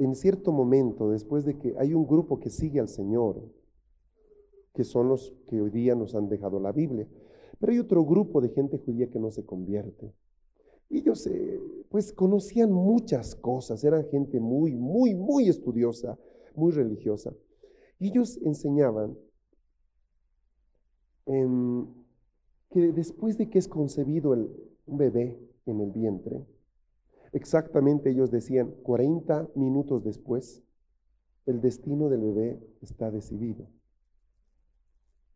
En cierto momento, después de que hay un grupo que sigue al Señor, que son los que hoy día nos han dejado la Biblia, pero hay otro grupo de gente judía que no se convierte. Ellos eh, pues conocían muchas cosas, eran gente muy, muy, muy estudiosa, muy religiosa. Y ellos enseñaban que después de que es concebido el, un bebé en el vientre, Exactamente ellos decían, 40 minutos después, el destino del bebé está decidido.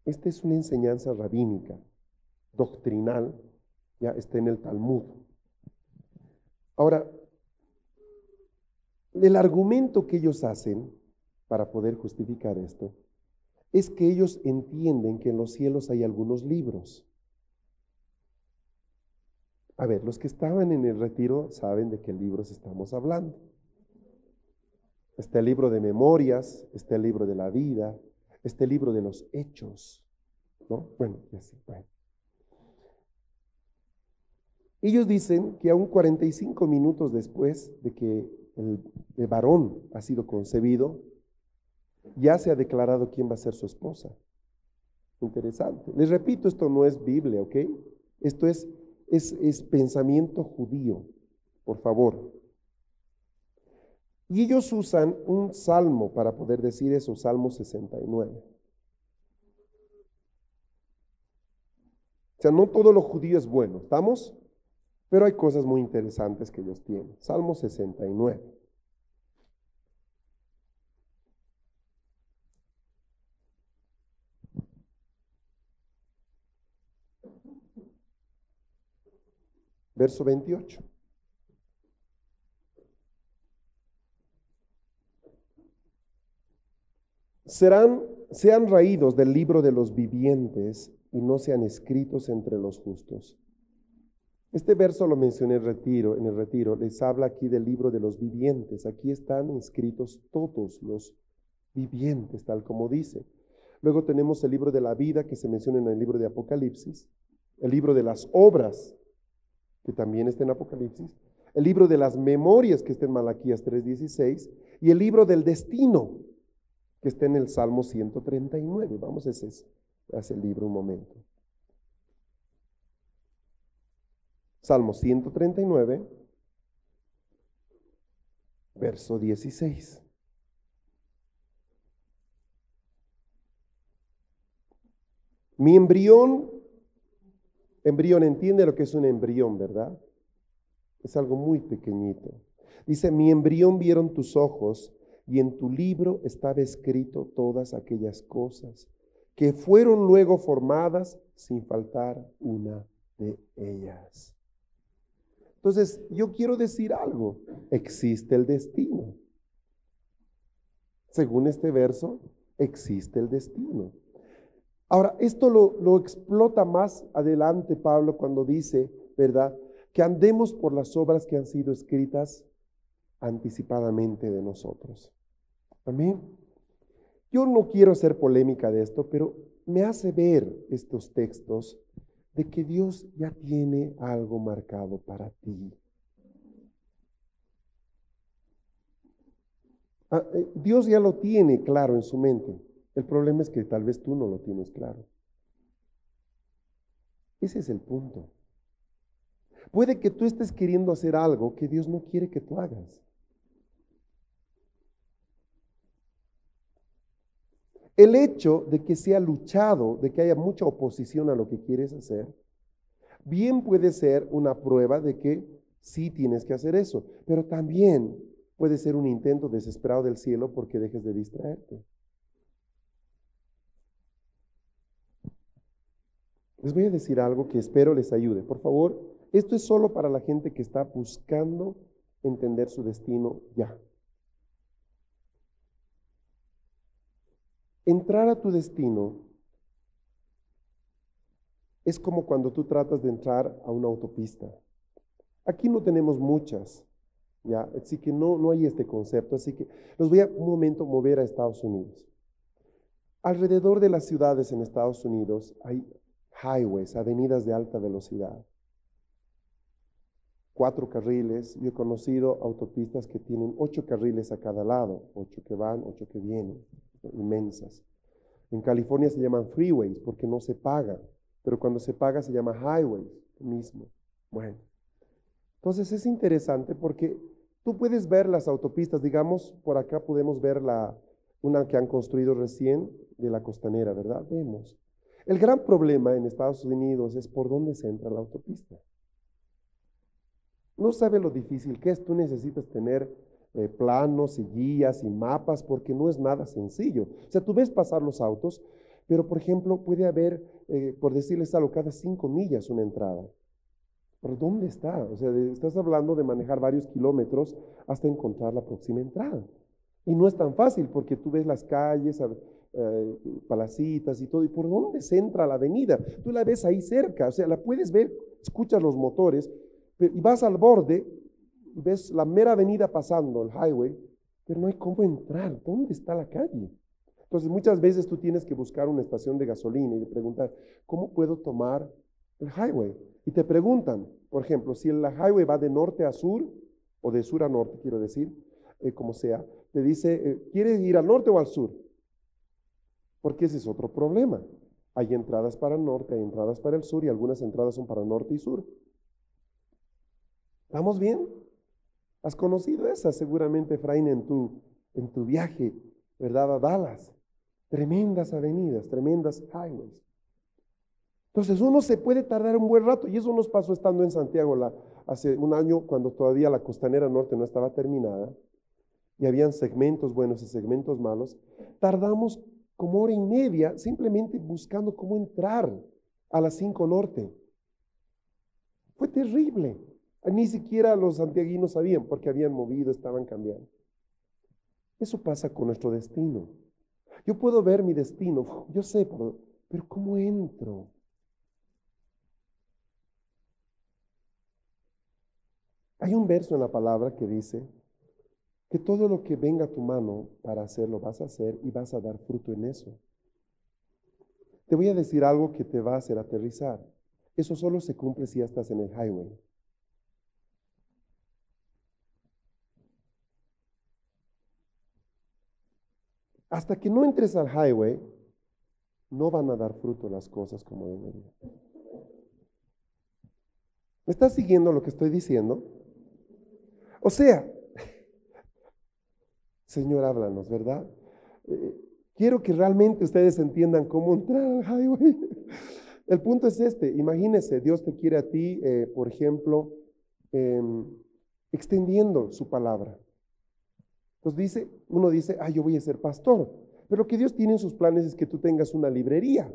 Esta es una enseñanza rabínica, doctrinal, ya está en el Talmud. Ahora, el argumento que ellos hacen para poder justificar esto es que ellos entienden que en los cielos hay algunos libros. A ver, los que estaban en el retiro saben de qué libros estamos hablando. Está el libro de memorias, está el libro de la vida, está el libro de los hechos. ¿no? Bueno, así, bueno. Ellos dicen que aún 45 minutos después de que el, el varón ha sido concebido, ya se ha declarado quién va a ser su esposa. Interesante. Les repito, esto no es Biblia, ¿ok? Esto es es, pensamiento judío, por favor. Y ellos usan un salmo para poder decir eso, Salmo 69. O sea, no todo lo judío es bueno, ¿estamos? Pero hay cosas muy interesantes que ellos tienen. Salmo 69. Verso 28. Serán, sean raídos del libro de los vivientes y no sean escritos entre los justos. Este verso lo mencioné en, retiro, en el retiro, les habla aquí del libro de los vivientes. Aquí están inscritos todos los vivientes, tal como dice. Luego tenemos el libro de la vida que se menciona en el libro de Apocalipsis, el libro de las obras que también está en Apocalipsis, el libro de las memorias, que está en Malaquías 3.16, y el libro del destino, que está en el Salmo 139. Vamos a ese, a ese libro un momento. Salmo 139, verso 16. Mi embrión Embrión, entiende lo que es un embrión, ¿verdad? Es algo muy pequeñito. Dice, mi embrión vieron tus ojos y en tu libro estaba escrito todas aquellas cosas que fueron luego formadas sin faltar una de ellas. Entonces, yo quiero decir algo, existe el destino. Según este verso, existe el destino. Ahora, esto lo, explota más adelante Pablo cuando dice, ¿verdad? Que andemos por las obras que han sido escritas anticipadamente de nosotros. Amén. Yo no quiero hacer polémica de esto, pero me hace ver estos textos de que Dios ya tiene algo marcado para ti. Ah, eh, Dios ya lo tiene claro en su mente. El problema es que tal vez tú no lo tienes claro. Ese es el punto. Puede que tú estés queriendo hacer algo que Dios no quiere que tú hagas. El hecho de que sea luchado, de que haya mucha oposición a lo que quieres hacer, bien puede ser una prueba de que sí tienes que hacer eso, pero también puede ser un intento desesperado del cielo porque dejes de distraerte. Les voy a decir algo que espero les ayude. Por favor, Esto es solo para la gente que está buscando entender su destino ya. Entrar a tu destino es como cuando tú tratas de entrar a una autopista. Aquí no tenemos muchas, ¿ya? Así que no, no hay este concepto. Así que los voy a un momento mover a Estados Unidos. Alrededor de las ciudades en Estados Unidos hay highways, avenidas de alta velocidad. Cuatro carriles. Yo he conocido autopistas que tienen ocho carriles a cada lado, ocho que van, ocho que vienen, inmensas. En California se llaman freeways porque no se paga, pero cuando se paga se llama highways mismo. Bueno, entonces es interesante porque tú puedes ver las autopistas, digamos, por acá podemos ver la, una que han construido recién de la costanera, ¿verdad? Vemos. El gran problema en Estados Unidos es por dónde se entra la autopista. No sabe lo difícil que es, tú necesitas tener eh, planos y guías y mapas porque no es nada sencillo. O sea, tú ves pasar los autos, pero por ejemplo puede haber, eh, por decirles algo, cada cinco millas una entrada. ¿Pero dónde está? O sea, estás hablando de manejar varios kilómetros hasta encontrar la próxima entrada. Y no es tan fácil porque tú ves las calles, eh, palacitas y todo, y por dónde se entra la avenida. Tú la ves ahí cerca, o sea, la puedes ver, escuchas los motores, y vas al borde ves la mera avenida pasando, el highway, pero no hay cómo entrar. ¿Dónde está la calle? Entonces muchas veces tú tienes que buscar una estación de gasolina y preguntar, ¿cómo puedo tomar el highway? Y te preguntan, por ejemplo, si el highway va de norte a sur, o de sur a norte, quiero decir, eh, como sea, te dice, eh, ¿quieres ir al norte o al sur? Porque ese es otro problema. Hay entradas para el norte, hay entradas para el sur y algunas entradas son para norte y sur. ¿Estamos bien? Has conocido esa seguramente, Efraín, en tu, en tu viaje, ¿verdad? A Dallas. Tremendas avenidas, tremendas highways. Entonces uno se puede tardar un buen rato y eso nos pasó estando en Santiago hace un año cuando todavía la costanera norte no estaba terminada y habían segmentos buenos y segmentos malos. Tardamos como hora y media simplemente buscando cómo entrar a las 5 norte. Fue terrible. Ni siquiera los santiaguinos sabían porque habían movido, estaban cambiando. Eso pasa con nuestro destino. Yo puedo ver mi destino, yo sé, pero ¿cómo entro? Hay un verso en la palabra que dice que todo lo que venga a tu mano para hacerlo vas a hacer y vas a dar fruto en eso. Te voy a decir algo que te va a hacer aterrizar. Eso solo se cumple si estás en el highway. Hasta que no entres al highway, no van a dar fruto las cosas como deberían. ¿Me estás siguiendo lo que estoy diciendo? O sea, Señor, háblanos, ¿verdad? Eh, quiero que realmente ustedes entiendan cómo entrar al highway. El punto es este, imagínese, Dios te quiere a ti, eh, por ejemplo, em, extendiendo su palabra. Entonces dice, uno dice, ah, yo voy a ser pastor. Pero lo que Dios tiene en sus planes es que tú tengas una librería.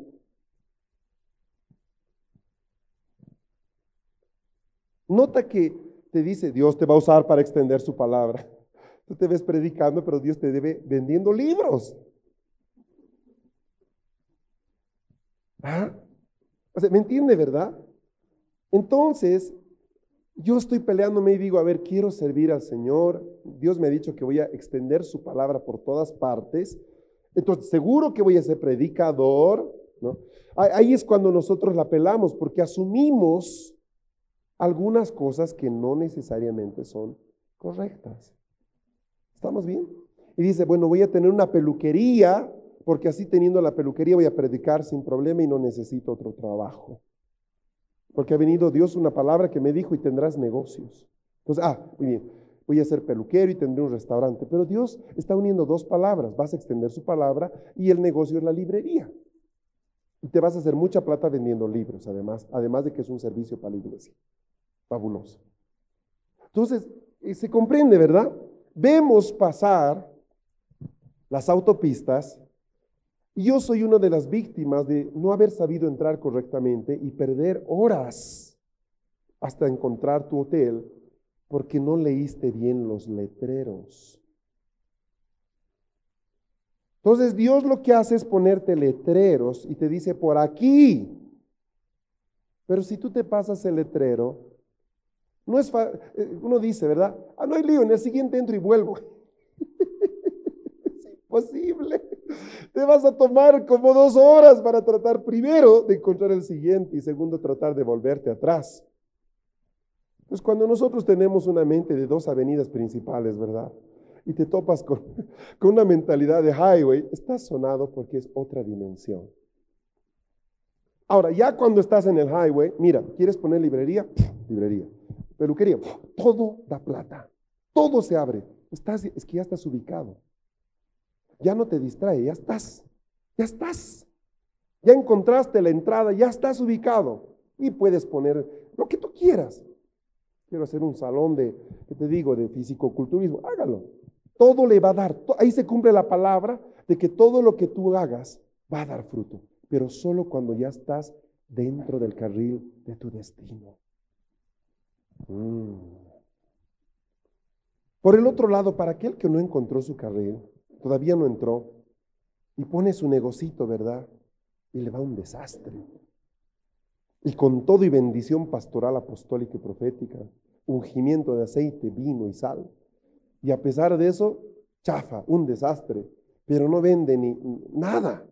Nota que te dice, Dios te va a usar para extender su palabra. Tú te ves predicando, pero Dios te debe vendiendo libros. ¿Ah? O sea, ¿me entiende, verdad? Entonces, yo estoy peleándome y digo, a ver, quiero servir al Señor. Dios me ha dicho que voy a extender su palabra por todas partes. Entonces, seguro que voy a ser predicador, ¿no? Ahí es cuando nosotros la pelamos, porque asumimos algunas cosas que no necesariamente son correctas. ¿Estamos bien? Y dice, bueno, voy a tener una peluquería, porque así teniendo la peluquería voy a predicar sin problema y no necesito otro trabajo. Porque ha venido Dios una palabra que me dijo y tendrás negocios. Entonces, ah, muy bien, voy a ser peluquero y tendré un restaurante. Pero Dios está uniendo dos palabras. Vas a extender su palabra y el negocio es la librería. Y te vas a hacer mucha plata vendiendo libros, además, además de que es un servicio para la iglesia. Fabuloso. Entonces, eh, se comprende, ¿verdad? Vemos pasar las autopistas y yo soy una de las víctimas de no haber sabido entrar correctamente y perder horas hasta encontrar tu hotel porque no leíste bien los letreros. Entonces Dios lo que hace es ponerte letreros y te dice por aquí. Pero si tú te pasas el letrero, no es eh, uno dice, ¿verdad? Ah, no hay lío, en el siguiente entro y vuelvo. es imposible. Te vas a tomar como dos horas para tratar primero de encontrar el siguiente y segundo tratar de volverte atrás. Pues cuando nosotros tenemos una mente de dos avenidas principales, ¿verdad? Y te topas con, con una mentalidad de highway, estás sonado porque es otra dimensión. Ahora, ya cuando estás en el highway, mira, ¿quieres poner librería? librería. Peluquería, todo da plata. Todo se abre. Estás, es que ya estás ubicado. Ya no te distrae, ya estás. Ya estás. Ya encontraste la entrada, ya estás ubicado. Y puedes poner lo que tú quieras. Quiero hacer un salón de, ¿qué te digo?, de fisicoculturismo. Hágalo. Todo le va a dar. Ahí se cumple la palabra de que todo lo que tú hagas va a dar fruto. Pero solo cuando ya estás dentro del carril de tu destino. Mm. Por el otro lado, para aquel que no encontró su carril, todavía no entró, y pone su negocito, ¿verdad? Y le va un desastre y con todo y bendición pastoral, apostólica y profética, ungimiento de aceite, vino y sal. Y a pesar de eso, chafa, un desastre, pero no vende ni nada.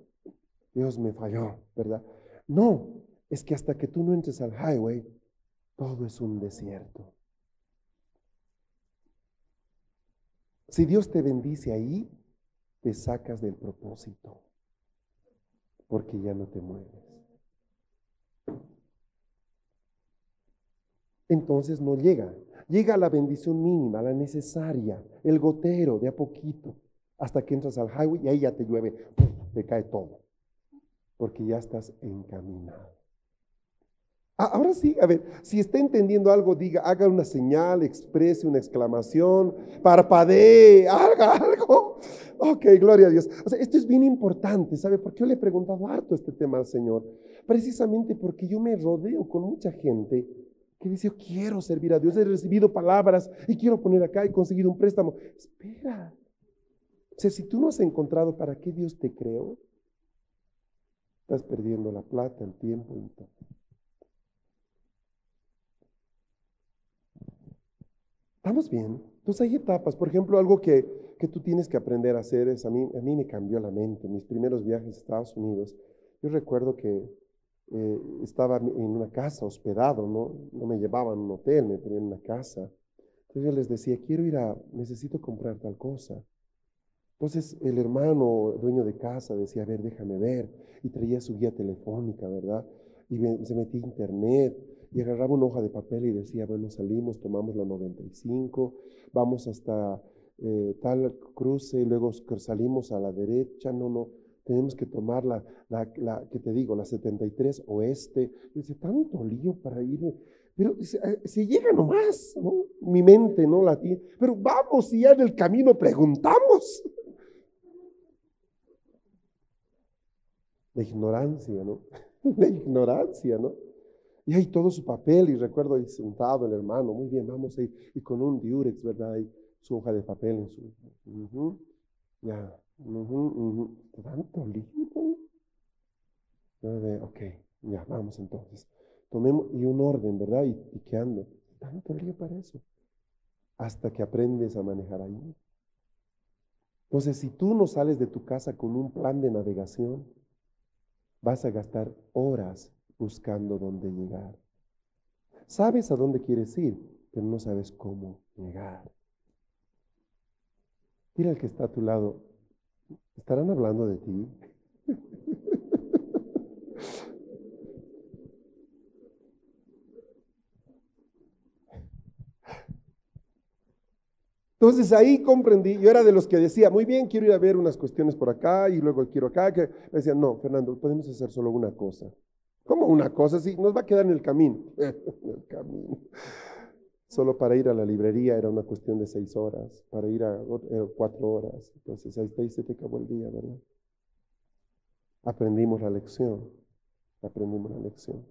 Dios me falló, ¿verdad? No, es que hasta que tú no entres al highway, todo es un desierto. Si Dios te bendice ahí, te sacas del propósito, porque ya no te mueves. entonces no llega. Llega la bendición mínima, la necesaria, el gotero de a poquito, hasta que entras al highway y ahí ya te llueve, te cae todo, porque ya estás encaminado. Ah, ahora sí, a ver, si está entendiendo algo, diga, haga una señal, exprese una exclamación, parpadee, haga algo. Ok, gloria a Dios. O sea, esto es bien importante, ¿sabe? Porque yo le he preguntado harto este tema al Señor. Precisamente porque yo me rodeo con mucha gente que dice, yo quiero servir a Dios, he recibido palabras y quiero poner acá, y conseguido un préstamo. Espera. O sea, si tú no has encontrado para qué Dios te creó, estás perdiendo la plata, el tiempo y todo. ¿Estamos bien? Entonces hay etapas. Por ejemplo, algo que, que tú tienes que aprender a hacer es, a mí, a mí me cambió la mente. Mis primeros viajes a Estados Unidos, yo recuerdo que eh, estaba en una casa hospedado, ¿no? no me llevaban a un hotel, me ponían en una casa. Entonces yo les decía, quiero ir a, necesito comprar tal cosa. Entonces el hermano dueño de casa decía, a ver, déjame ver. Y traía su guía telefónica, ¿verdad? Y se metía internet y agarraba una hoja de papel y decía, bueno, salimos, tomamos la 95, vamos hasta eh, tal cruce y luego salimos a la derecha, no, no, tenemos que tomar la, la, que te digo, la 73 oeste. dice, tanto lío para ir. Pero eh, si llega nomás, ¿no? Mi mente no la tiene. Pero vamos, y ya en el camino preguntamos. La ignorancia, ¿no? La ignorancia, ¿no? Y hay todo su papel, y recuerdo ahí sentado el hermano, muy bien, vamos ahí, y con un diurex, ¿verdad? Y su hoja de papel en su. ya, ¿Tanto libro? ok, ya, vamos entonces. Tomemos, y un orden, ¿verdad? Y, y qué ando. Tanto lío para eso. Hasta que aprendes a manejar ahí. Entonces, si tú no sales de tu casa con un plan de navegación, vas a gastar horas buscando dónde llegar. Sabes a dónde quieres ir, pero no sabes cómo llegar. Mira el que está a tu lado, ¿Estarán hablando de ti? Entonces ahí comprendí, yo era de los que decía, muy bien, quiero ir a ver unas cuestiones por acá y luego quiero acá, que me decían, no, Fernando, podemos hacer solo una cosa. ¿Cómo una cosa? Sí, nos va a quedar en el camino. en el camino. Solo para ir a la librería era una cuestión de seis horas, para ir a cuatro horas. Entonces ahí se te acabó el día, ¿verdad? Aprendimos la lección, aprendimos la lección.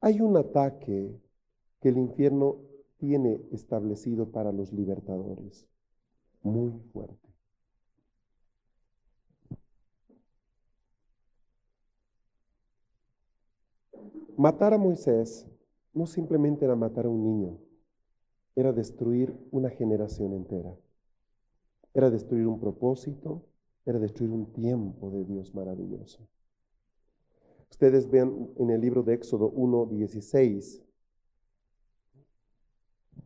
Hay un ataque que el infierno tiene establecido para los libertadores. Muy fuerte. Matar a Moisés no simplemente era matar a un niño, era destruir una generación entera. Era destruir un propósito, era destruir un tiempo de Dios maravilloso. Ustedes ven en el libro de Éxodo 1.16.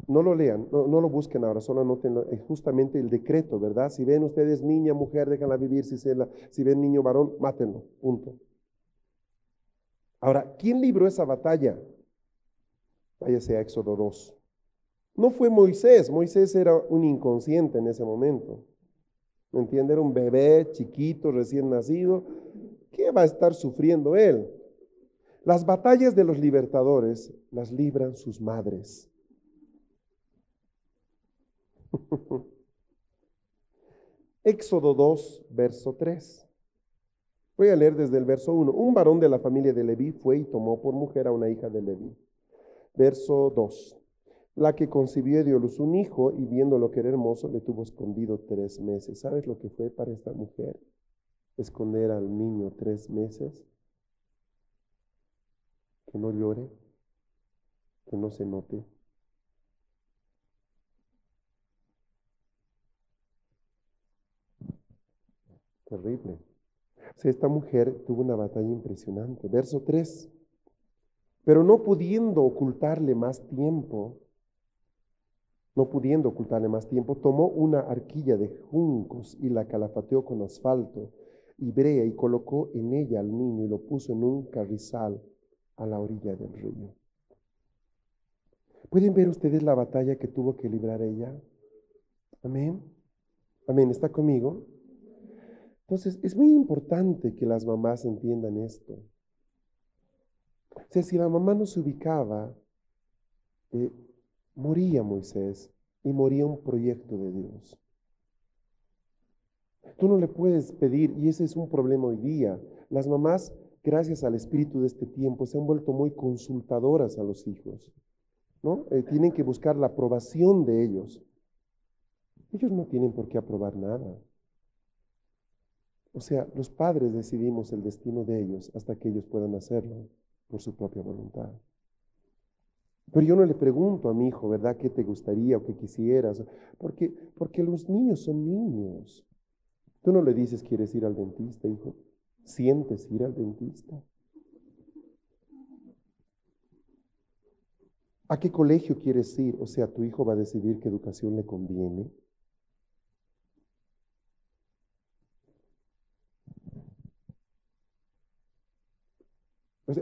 No lo lean, no, lo busquen ahora, solo anoten es justamente el decreto, ¿verdad? Si ven ustedes niña, mujer, déjenla vivir. Si, si ven niño, varón, mátenlo. Punto. Ahora, ¿quién libró esa batalla? Váyase a Éxodo 2. No fue Moisés, Moisés era un inconsciente en ese momento. ¿Me entiende? Era un bebé chiquito, recién nacido. ¿Qué va a estar sufriendo él? Las batallas de los libertadores las libran sus madres. Éxodo 2, verso 3. Voy a leer desde el verso 1. Un varón de la familia de Leví fue y tomó por mujer a una hija de Leví. Verso 2. La que concibió dio luz un hijo y viendo que era hermoso le tuvo escondido tres meses. ¿Sabes lo que fue para esta mujer? Esconder al niño tres meses. Que no llore, que no se note. Terrible. Esta mujer tuvo una batalla impresionante. Verso 3. Pero no pudiendo ocultarle más tiempo, no pudiendo ocultarle más tiempo, tomó una arquilla de juncos y la calafateó con asfalto y brea y colocó en ella al niño y lo puso en un carrizal a la orilla del río. ¿Pueden ver ustedes la batalla que tuvo que librar ella? Amén. Amén. ¿Está conmigo? Entonces, es muy importante que las mamás entiendan esto. O sea, si la mamá no se ubicaba, eh, moría Moisés y moría un proyecto de Dios. Tú no le puedes pedir, y ese es un problema hoy día. Las mamás, gracias al espíritu de este tiempo, se han vuelto muy consultadoras a los hijos. ¿no? Eh, tienen que buscar la aprobación de ellos. Ellos no tienen por qué aprobar nada. O sea, los padres decidimos el destino de ellos hasta que ellos puedan hacerlo por su propia voluntad. Pero yo no le pregunto a mi hijo, ¿verdad? ¿Qué te gustaría o qué quisieras? Porque, porque los niños son niños. Tú no le dices, ¿quieres ir al dentista, hijo? ¿Sientes ir al dentista? ¿A qué colegio quieres ir? O sea, tu hijo va a decidir qué educación le conviene.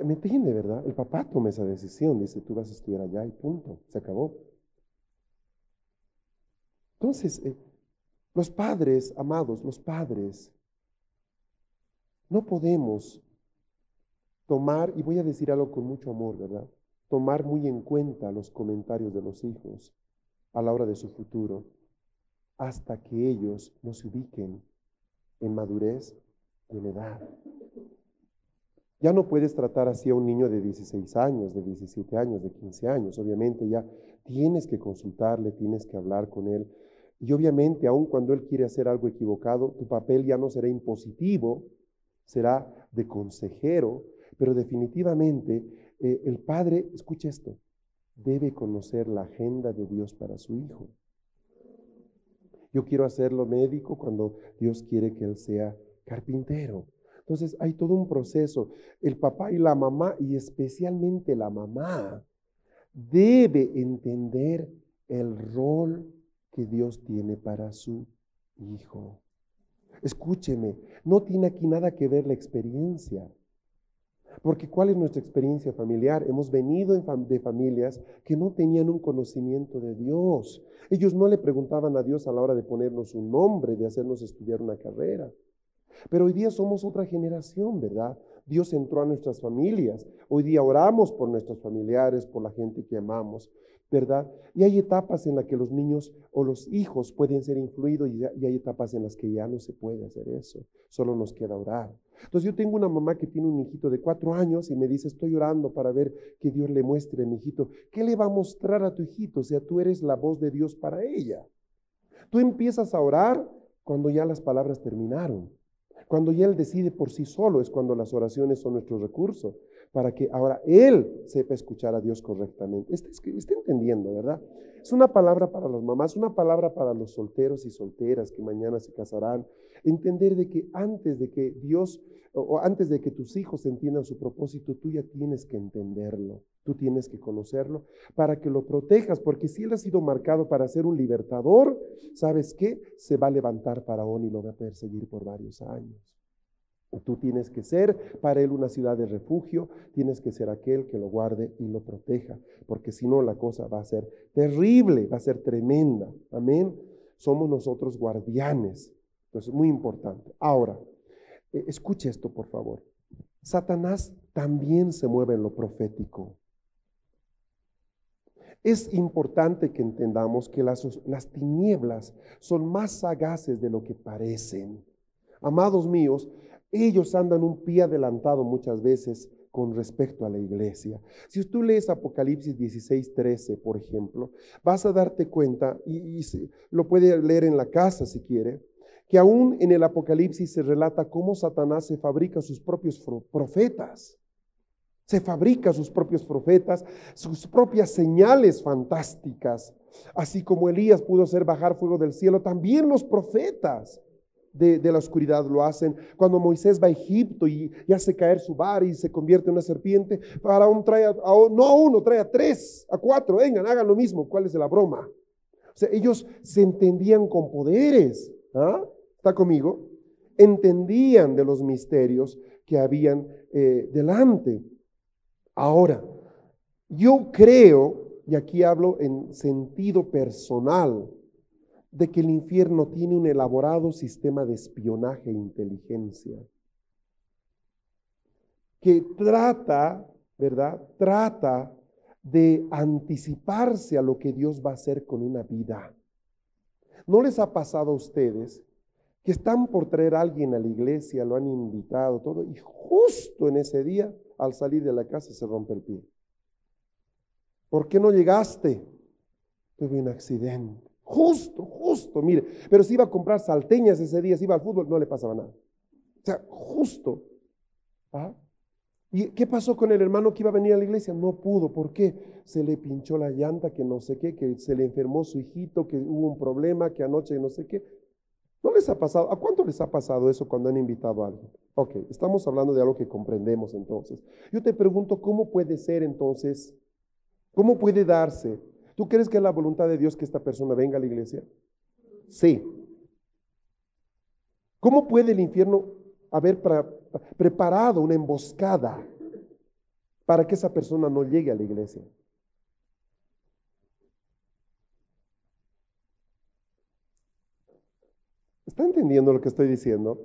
¿Me entiende, verdad? El papá toma esa decisión, dice, tú vas a estudiar allá y punto, se acabó. Entonces, eh, los padres, amados, los padres, no podemos tomar, y voy a decir algo con mucho amor, ¿verdad? Tomar muy en cuenta los comentarios de los hijos a la hora de su futuro, hasta que ellos no se ubiquen en madurez y en edad. Ya no puedes tratar así a un niño de 16 años, de 17 años, de 15 años. Obviamente ya tienes que consultarle, tienes que hablar con él. Y obviamente, aun cuando él quiere hacer algo equivocado, tu papel ya no será impositivo, será de consejero, pero definitivamente eh, el padre, escucha esto, debe conocer la agenda de Dios para su hijo. Yo quiero hacerlo médico cuando Dios quiere que él sea carpintero. Entonces hay todo un proceso. El papá y la mamá, y especialmente la mamá, debe entender el rol que Dios tiene para su hijo. Escúcheme, no tiene aquí nada que ver la experiencia. Porque ¿cuál es nuestra experiencia familiar? Hemos venido de familias que no tenían un conocimiento de Dios. Ellos no le preguntaban a Dios a la hora de ponernos un nombre, de hacernos estudiar una carrera. Pero hoy día somos otra generación, ¿verdad? Dios entró a nuestras familias. Hoy día oramos por nuestros familiares, por la gente que amamos, ¿verdad? Y hay etapas en las que los niños o los hijos pueden ser influidos y, hay etapas en las que ya no se puede hacer eso. Solo nos queda orar. Entonces yo tengo una mamá que tiene un hijito de cuatro años y me dice, estoy orando para ver que Dios le muestre a mi hijito. ¿Qué le va a mostrar a tu hijito? O sea, tú eres la voz de Dios para ella. Tú empiezas a orar cuando ya las palabras terminaron. Cuando ya Él decide por sí solo es cuando las oraciones son nuestro recurso, para que ahora Él sepa escuchar a Dios correctamente. Está, entendiendo, ¿verdad? Es una palabra para las mamás, una palabra para los solteros y solteras que mañana se casarán. Entender de que antes de que Dios o antes de que tus hijos entiendan su propósito, tú ya tienes que entenderlo, tú tienes que conocerlo para que lo protejas, porque si él ha sido marcado para ser un libertador, ¿sabes qué? Se va a levantar Faraón y lo va a perseguir por varios años. Tú tienes que ser para él una ciudad de refugio, tienes que ser aquel que lo guarde y lo proteja, porque si no la cosa va a ser terrible, va a ser tremenda. Amén. Somos nosotros guardianes. Entonces, muy importante. Ahora, eh, escuche esto, por favor. Satanás también se mueve en lo profético. Es importante que entendamos que las, las, tinieblas son más sagaces de lo que parecen. Amados míos, ellos andan un pie adelantado muchas veces con respecto a la iglesia. Si tú lees Apocalipsis 16, 13, por ejemplo, vas a darte cuenta, y, y lo puede leer en la casa si quiere, que aún en el Apocalipsis se relata cómo Satanás se fabrica sus propios profetas. Se fabrica sus propios profetas, sus propias señales fantásticas. Así como Elías pudo hacer bajar fuego del cielo, también los profetas de, la oscuridad lo hacen. Cuando Moisés va a Egipto y, hace caer su bar y se convierte en una serpiente, Faraón trae, a, no a uno, trae a tres, a cuatro, vengan, hagan lo mismo. ¿Cuál es la broma? O sea, ellos se entendían con poderes. ¿ah? ¿Está conmigo? Entendían de los misterios que habían eh, delante. Ahora, yo creo, y aquí hablo en sentido personal, de que el infierno tiene un elaborado sistema de espionaje e inteligencia que trata, ¿verdad? Trata de anticiparse a lo que Dios va a hacer con una vida. ¿No les ha pasado a ustedes que están por traer a alguien a la iglesia, lo han invitado, todo, y justo en ese día, al salir de la casa, se rompe el pie. ¿Por qué no llegaste? Tuve un accidente. Justo, justo, mire. Pero si iba a comprar salteñas ese día, si iba al fútbol, no le pasaba nada. O sea, justo. ¿Ah? ¿Y qué pasó con el hermano que iba a venir a la iglesia? No pudo. ¿Por qué? Se le pinchó la llanta, que no sé qué, que se le enfermó su hijito, que hubo un problema, que anoche no sé qué. ¿No les ha pasado? ¿A cuánto les ha pasado eso cuando han invitado a alguien? Ok, estamos hablando de algo que comprendemos entonces. Yo te pregunto, ¿cómo puede ser entonces? ¿Cómo puede darse? ¿Tú crees que es la voluntad de Dios que esta persona venga a la iglesia? Sí. ¿Cómo puede el infierno haber preparado una emboscada para que esa persona no llegue a la iglesia? ¿Está entendiendo lo que estoy diciendo?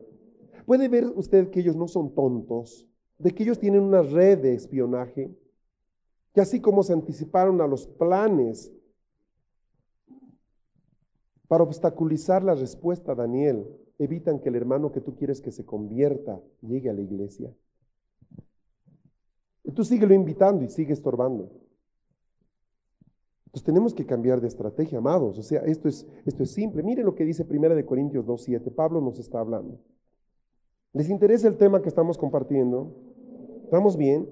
Puede ver usted que ellos no son tontos, de que ellos tienen una red de espionaje, que así como se anticiparon a los planes para obstaculizar la respuesta Daniel, evitan que el hermano que tú quieres que se convierta llegue a la iglesia. Y tú síguelo invitando y sigue estorbando. Entonces tenemos que cambiar de estrategia, amados. O sea, esto es, esto es simple. Mire lo que dice 1 de Corintios 2.7. Pablo nos está hablando. ¿Les interesa el tema que estamos compartiendo? ¿Estamos bien?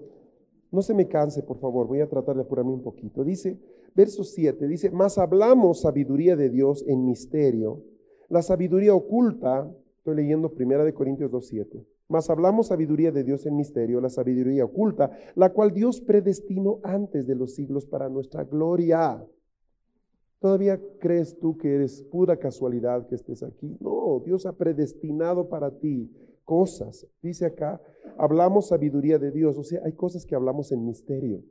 No se me canse, por favor. Voy a tratar de apurarme un poquito. Dice, verso 7, dice, más hablamos sabiduría de Dios en misterio. La sabiduría oculta, estoy leyendo 1 de Corintios 2.7. Mas hablamos sabiduría de Dios en misterio, la sabiduría oculta, la cual Dios predestinó antes de los siglos para nuestra gloria. ¿Todavía crees tú que eres pura casualidad que estés aquí? No, Dios ha predestinado para ti cosas. Dice acá, hablamos sabiduría de Dios, o sea, hay cosas que hablamos en misterio.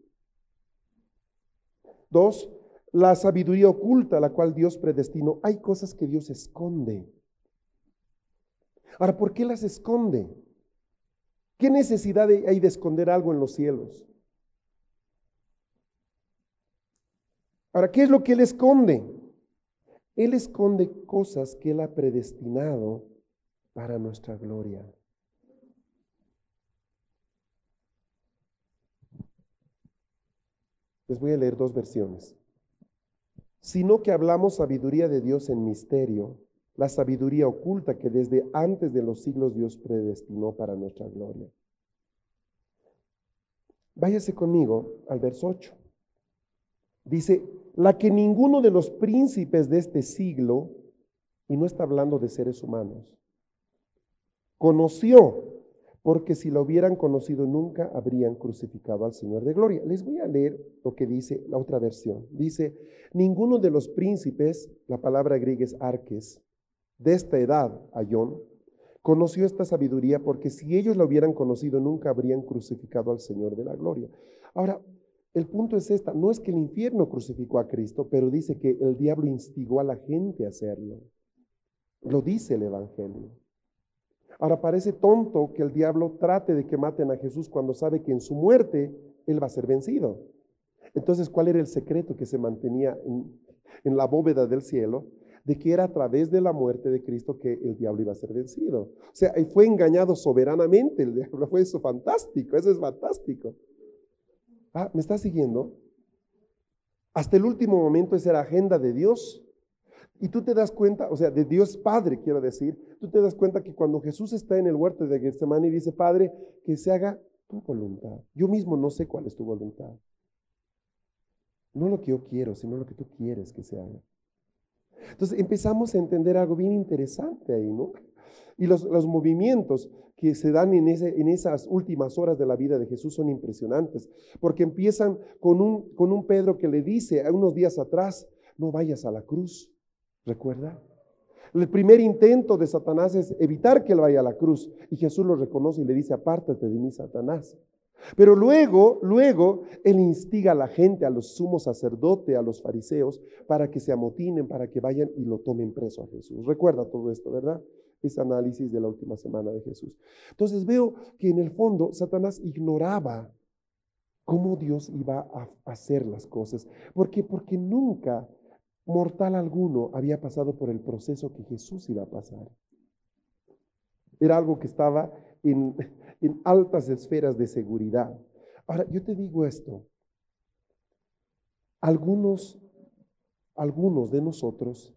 Dos, la sabiduría oculta, la cual Dios predestinó. Hay cosas que Dios esconde. Ahora, ¿por qué las esconde? ¿Qué necesidad hay de esconder algo en los cielos? Ahora, ¿qué es lo que Él esconde? Él esconde cosas que Él ha predestinado para nuestra gloria. Les voy a leer dos versiones. Sino que hablamos sabiduría de Dios en misterio, la sabiduría oculta que desde antes de los siglos Dios predestinó para nuestra gloria. Váyase conmigo al verso 8. Dice, la que ninguno de los príncipes de este siglo, y no está hablando de seres humanos, conoció porque si lo hubieran conocido nunca habrían crucificado al Señor de gloria. Les voy a leer lo que dice la otra versión. Dice, ninguno de los príncipes, la palabra griega es arques, de esta edad, Ayón, conoció esta sabiduría porque si ellos la hubieran conocido nunca habrían crucificado al Señor de la gloria. Ahora, el punto es esta, no es que el infierno crucificó a Cristo, pero dice que el diablo instigó a la gente a hacerlo. Lo dice el Evangelio. Ahora parece tonto que el diablo trate de que maten a Jesús cuando sabe que en su muerte él va a ser vencido. Entonces, ¿cuál era el secreto que se mantenía en, la bóveda del cielo? De que era a través de la muerte de Cristo que el diablo iba a ser vencido. O sea, fue engañado soberanamente el diablo. Fue eso fantástico, eso es fantástico. Ah, ¿me está siguiendo? Hasta el último momento esa era agenda de Dios. Y tú te das cuenta, o sea, de Dios Padre, quiero decir, tú te das cuenta que cuando Jesús está en el huerto de Getsemaní y dice, Padre, que se haga tu voluntad. Yo mismo no sé cuál es tu voluntad. No lo que yo quiero, sino lo que tú quieres que se haga. Entonces empezamos a entender algo bien interesante ahí, ¿no? Y los, los movimientos que se dan en, ese, en, esas últimas horas de la vida de Jesús son impresionantes, porque empiezan con un, con un Pedro que le dice a unos días atrás, no vayas a la cruz. ¿Recuerda? El primer intento de Satanás es evitar que él vaya a la cruz. Y Jesús lo reconoce y le dice, apártate de mí, Satanás. Pero luego, luego, él instiga a la gente, a los sumos sacerdotes, a los fariseos, para que se amotinen, para que vayan y lo tomen preso a Jesús. Recuerda todo esto, ¿verdad? Ese análisis de la última semana de Jesús. Entonces veo que en el fondo Satanás ignoraba cómo Dios iba a hacer las cosas. ¿Por qué? Porque nunca mortal alguno había pasado por el proceso que Jesús iba a pasar. Era algo que estaba en, altas esferas de seguridad. Ahora, yo te digo esto. Algunos, algunos de nosotros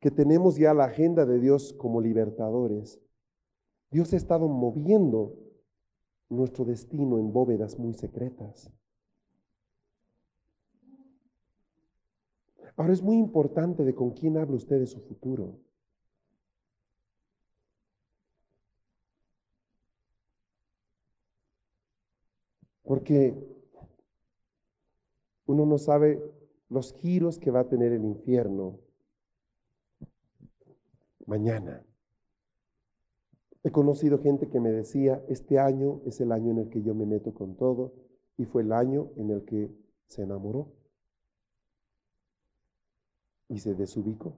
que tenemos ya la agenda de Dios como libertadores, Dios ha estado moviendo nuestro destino en bóvedas muy secretas. Ahora es muy importante de con quién habla usted de su futuro. Porque uno no sabe los giros que va a tener el infierno mañana. He conocido gente que me decía, este año es el año en el que yo me meto con todo y fue el año en el que se enamoró y se desubicó.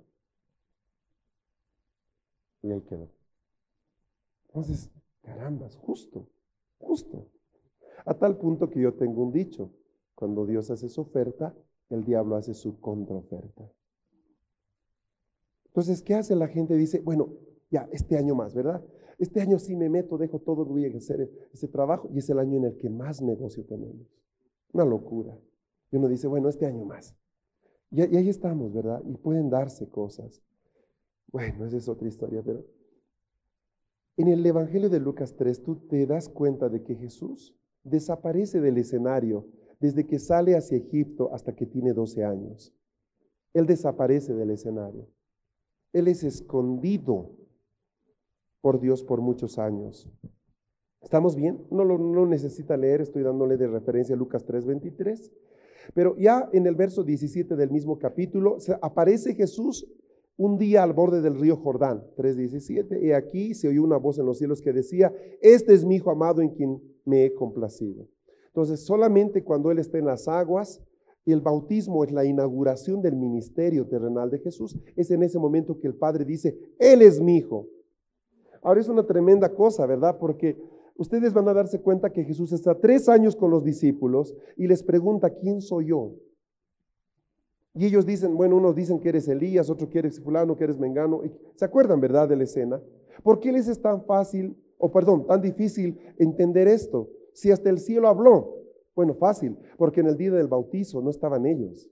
Y ahí quedó. Entonces, carambas, justo, justo. A tal punto que yo tengo un dicho, cuando Dios hace su oferta, el diablo hace su contraoferta. Entonces, ¿qué hace la gente? Dice, bueno, ya, este año más, ¿verdad? Este año sí me meto, dejo todo, voy a hacer ese trabajo y es el año en el que más negocio tenemos. Una locura. Y uno dice, bueno, este año más. Y, ahí estamos, ¿verdad? Y pueden darse cosas. Bueno, esa es otra historia, pero en el Evangelio de Lucas 3 tú te das cuenta de que Jesús desaparece del escenario desde que sale hacia Egipto hasta que tiene 12 años. Él desaparece del escenario. Él es escondido por Dios por muchos años. ¿Estamos bien? No lo necesita leer, estoy dándole de referencia a Lucas 3:23. Pero ya en el verso 17 del mismo capítulo aparece Jesús un día al borde del río Jordán, 3.17, y aquí se oyó una voz en los cielos que decía, este es mi Hijo amado en quien me he complacido. Entonces, solamente cuando Él está en las aguas, el bautismo es la inauguración del ministerio terrenal de Jesús, es en ese momento que el Padre dice, Él es mi Hijo. Ahora es una tremenda cosa, ¿verdad? Porque ustedes van a darse cuenta que Jesús está tres años con los discípulos y les pregunta, ¿quién soy yo? Y ellos dicen, bueno, unos dicen que eres Elías, otros que eres fulano, que eres Mengano. ¿Se acuerdan, verdad, de la escena? ¿Por qué les es tan fácil, o perdón, tan difícil entender esto? Si hasta el cielo habló. Bueno, fácil, porque en el día del bautizo no estaban ellos.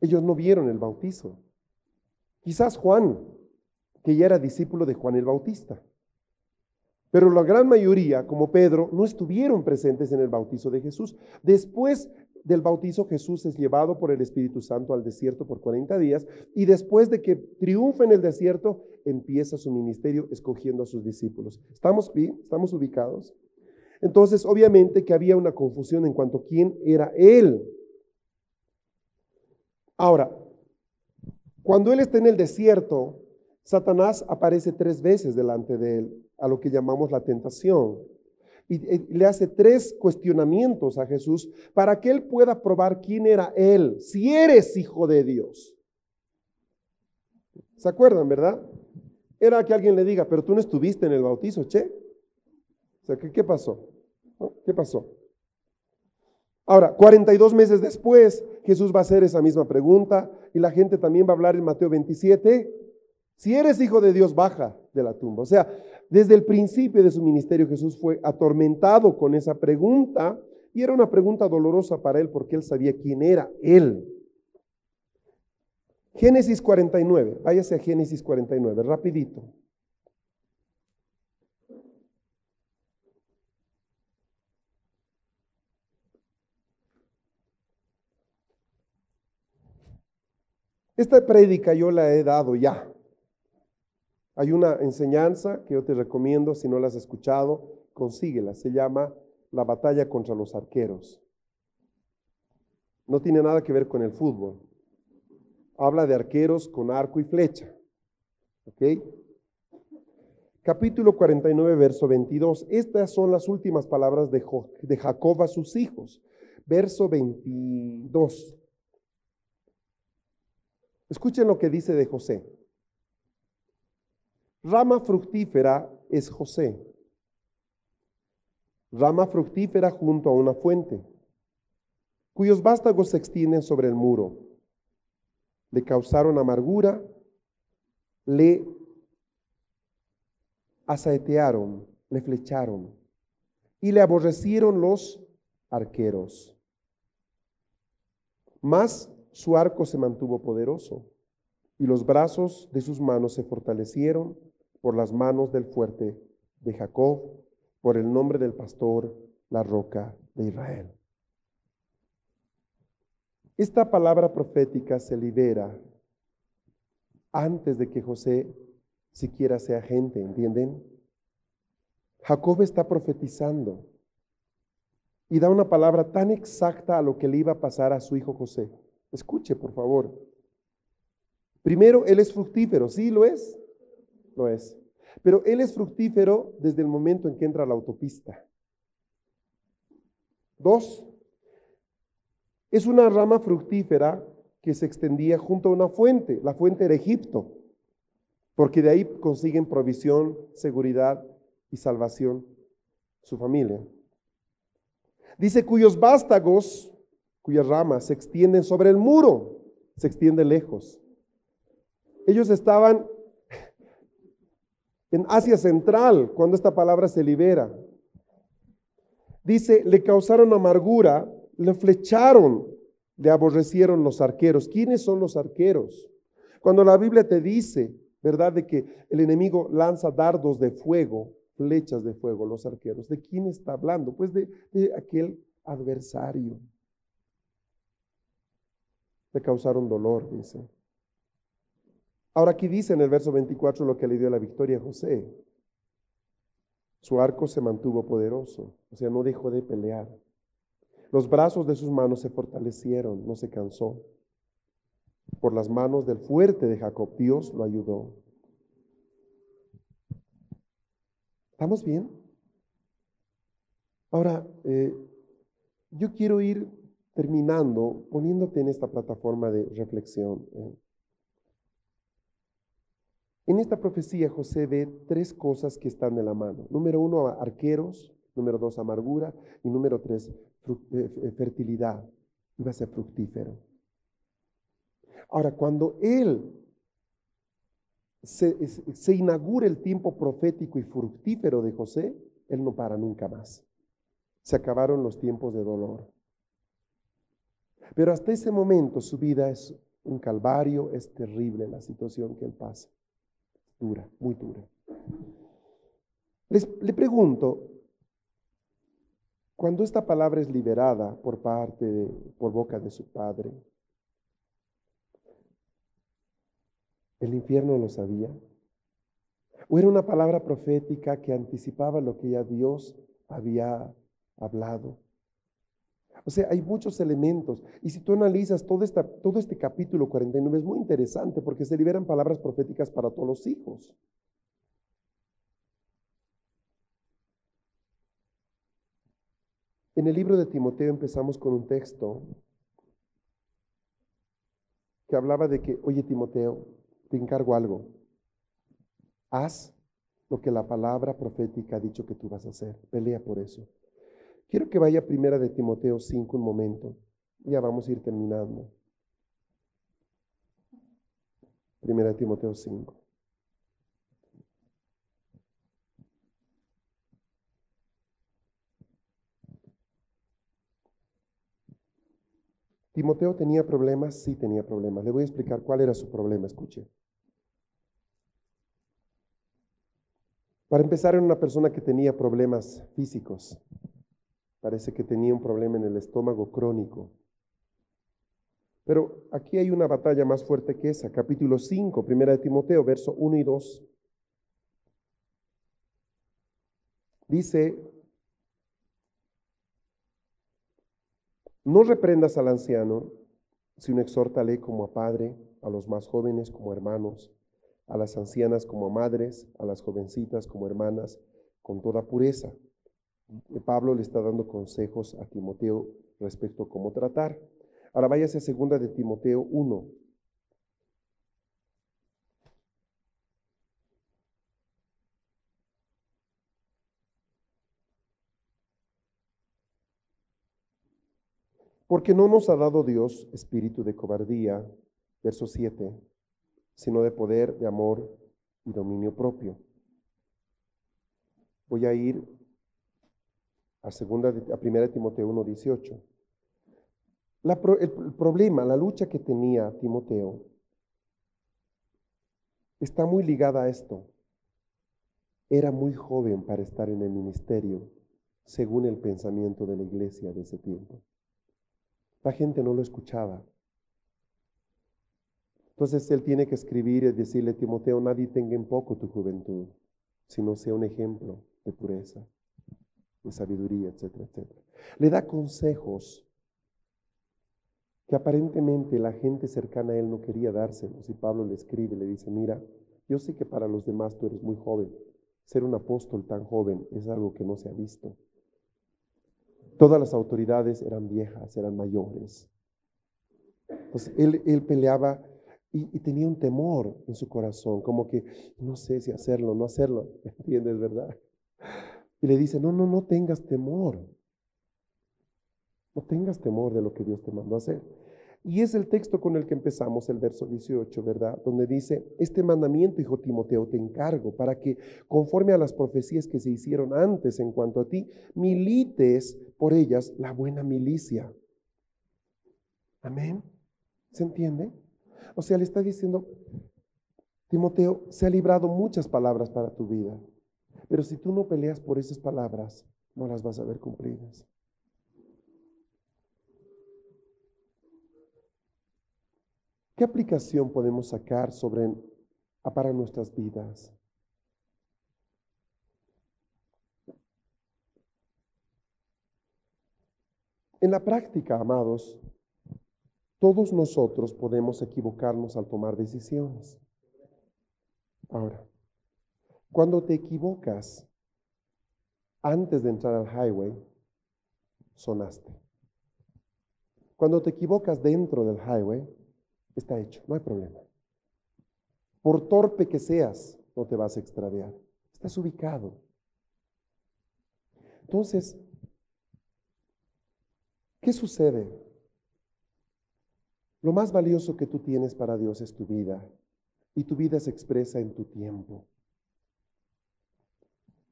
Ellos no vieron el bautizo. Quizás Juan, que ya era discípulo de Juan el Bautista. Pero la gran mayoría, como Pedro, no estuvieron presentes en el bautizo de Jesús. Después del bautizo, Jesús es llevado por el Espíritu Santo al desierto por 40 días y después de que triunfa en el desierto, empieza su ministerio escogiendo a sus discípulos. ¿Estamos bien? ¿Estamos ubicados? Entonces, obviamente que había una confusión en cuanto a quién era él. Ahora, cuando él está en el desierto, Satanás aparece tres veces delante de él a lo que llamamos la tentación. Y, le hace tres cuestionamientos a Jesús para que él pueda probar quién era él, si eres hijo de Dios. ¿Se acuerdan, verdad? Era que alguien le diga, pero tú no estuviste en el bautizo, che. O sea, ¿qué, qué pasó? ¿Qué pasó? Ahora, 42 meses después, Jesús va a hacer esa misma pregunta y la gente también va a hablar en Mateo 27. Si eres hijo de Dios, baja de la tumba. O sea, desde el principio de su ministerio Jesús fue atormentado con esa pregunta y era una pregunta dolorosa para él porque él sabía quién era él. Génesis 49, váyase a Génesis 49, rapidito. Esta prédica yo la he dado ya. Hay una enseñanza que yo te recomiendo, si no la has escuchado, consíguela. Se llama La batalla contra los arqueros. No tiene nada que ver con el fútbol. Habla de arqueros con arco y flecha. ¿Ok? Capítulo 49, verso 22. Estas son las últimas palabras de, de Jacob a sus hijos. Verso 22. Escuchen lo que dice de José. Rama fructífera es José. Rama fructífera junto a una fuente, cuyos vástagos se extienden sobre el muro. Le causaron amargura, le asaetearon, le flecharon y le aborrecieron los arqueros. Mas su arco se mantuvo poderoso y los brazos de sus manos se fortalecieron por las manos del fuerte de Jacob, por el nombre del pastor, la roca de Israel. Esta palabra profética se libera antes de que José siquiera sea gente, ¿entienden? Jacob está profetizando y da una palabra tan exacta a lo que le iba a pasar a su hijo José. Escuche, por favor. Primero, él es fructífero, ¿sí lo es? Lo es. Pero él es fructífero desde el momento en que entra a la autopista. Dos, es una rama fructífera que se extendía junto a una fuente. La fuente era Egipto, porque de ahí consiguen provisión, seguridad y salvación su familia. Dice cuyos vástagos, cuyas ramas se extienden sobre el muro, se extiende lejos. Ellos estaban en Asia Central, cuando esta palabra se libera. Dice, le causaron amargura, le flecharon, le aborrecieron los arqueros. ¿Quiénes son los arqueros? Cuando la Biblia te dice, ¿verdad?, de que el enemigo lanza dardos de fuego, flechas de fuego, los arqueros. ¿De quién está hablando? Pues de, de aquel adversario. Le causaron dolor, dice. Ahora aquí dice en el verso 24 lo que le dio la victoria a José. Su arco se mantuvo poderoso, o sea, no dejó de pelear. Los brazos de sus manos se fortalecieron, no se cansó. Por las manos del fuerte de Jacob, Dios lo ayudó. ¿Estamos bien? Ahora, eh, yo quiero ir terminando poniéndote en esta plataforma de reflexión. Eh. En esta profecía José ve tres cosas que están de la mano. Número uno, arqueros. Número dos, amargura. Y número tres, eh, fertilidad. Iba a ser fructífero. Ahora, cuando él se, se inaugura el tiempo profético y fructífero de José, él no para nunca más. Se acabaron los tiempos de dolor. Pero hasta ese momento su vida es un calvario, es terrible la situación que él pasa. Dura, muy dura. le pregunto, cuando esta palabra es liberada por parte, de, por boca de su padre, ¿el infierno lo sabía? ¿O era una palabra profética que anticipaba lo que ya Dios había hablado? O sea, hay muchos elementos. Y si tú analizas todo, este capítulo 49, es muy interesante porque se liberan palabras proféticas para todos los hijos. En el libro de Timoteo empezamos con un texto que hablaba de que, oye Timoteo, te encargo algo. Haz lo que la palabra profética ha dicho que tú vas a hacer. Pelea por eso. Quiero que vaya primera de Timoteo 5 un momento. Ya vamos a ir terminando. Primera de Timoteo 5. Timoteo tenía problemas, sí tenía problemas. Le voy a explicar cuál era su problema, escuche. Para empezar, era una persona que tenía problemas físicos. Parece que tenía un problema en el estómago crónico. Pero aquí hay una batalla más fuerte que esa. Capítulo 5, primera de Timoteo, verso 1 y 2. Dice, no reprendas al anciano, sino exhórtale como a padre, a los más jóvenes como hermanos, a las ancianas como madres, a las jovencitas como hermanas, con toda pureza. Pablo le está dando consejos a Timoteo respecto a cómo tratar. Ahora váyase a segunda de Timoteo 1. Porque no nos ha dado Dios espíritu de cobardía, verso 7, sino de poder, de amor y dominio propio. Voy a ir a, segunda, a primera de Timoteo 1.18. el problema, la lucha que tenía Timoteo está muy ligada a esto. Era muy joven para estar en el ministerio, según el pensamiento de la iglesia de ese tiempo. La gente no lo escuchaba. Entonces él tiene que escribir y decirle, Timoteo, nadie tenga en poco tu juventud, sino sea un ejemplo de pureza de sabiduría, etcétera, etcétera. Le da consejos que aparentemente la gente cercana a él no quería dárselos. Y Pablo le escribe, le dice, mira, yo sé que para los demás tú eres muy joven. Ser un apóstol tan joven es algo que no se ha visto. Todas las autoridades eran viejas, eran mayores. Entonces él, él peleaba y, y, tenía un temor en su corazón, como que no sé si hacerlo, no hacerlo. ¿Entiendes, verdad? Y le dice, no, no, no tengas temor. No tengas temor de lo que Dios te mandó a hacer. Y es el texto con el que empezamos el verso 18, ¿verdad? Donde dice, este mandamiento, hijo Timoteo, te encargo para que, conforme a las profecías que se hicieron antes en cuanto a ti, milites por ellas la buena milicia. Amén. ¿Se entiende? O sea, le está diciendo, Timoteo, se ha librado muchas palabras para tu vida. Pero si tú no peleas por esas palabras, no las vas a ver cumplidas. ¿Qué aplicación podemos sacar sobre para nuestras vidas? En la práctica, amados, todos nosotros podemos equivocarnos al tomar decisiones. Ahora, cuando te equivocas antes de entrar al highway, sonaste. Cuando te equivocas dentro del highway, está hecho, no hay problema. Por torpe que seas, no te vas a extraviar. Estás ubicado. Entonces, ¿qué sucede? Lo más valioso que tú tienes para Dios es tu vida y tu vida se expresa en tu tiempo.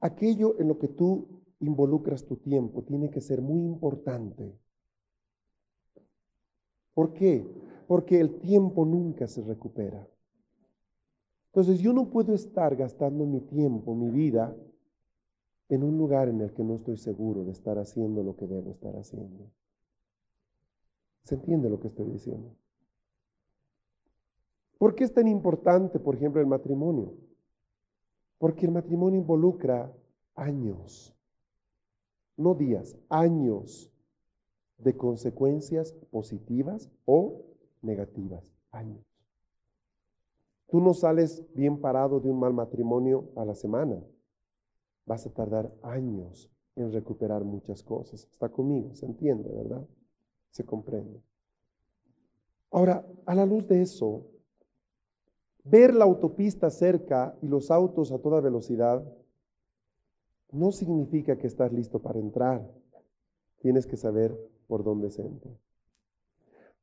Aquello en lo que tú involucras tu tiempo tiene que ser muy importante. ¿Por qué? Porque el tiempo nunca se recupera. Entonces yo no puedo estar gastando mi tiempo, mi vida, en un lugar en el que no estoy seguro de estar haciendo lo que debo estar haciendo. ¿Se entiende lo que estoy diciendo? ¿Por qué es tan importante, por ejemplo, el matrimonio? Porque el matrimonio involucra años, no días, años de consecuencias positivas o negativas. Años. Tú no sales bien parado de un mal matrimonio a la semana. Vas a tardar años en recuperar muchas cosas. Está conmigo, se entiende, ¿verdad? Se comprende. Ahora, a la luz de eso, Ver la autopista cerca y los autos a toda velocidad no significa que estás listo para entrar. Tienes que saber por dónde se entra.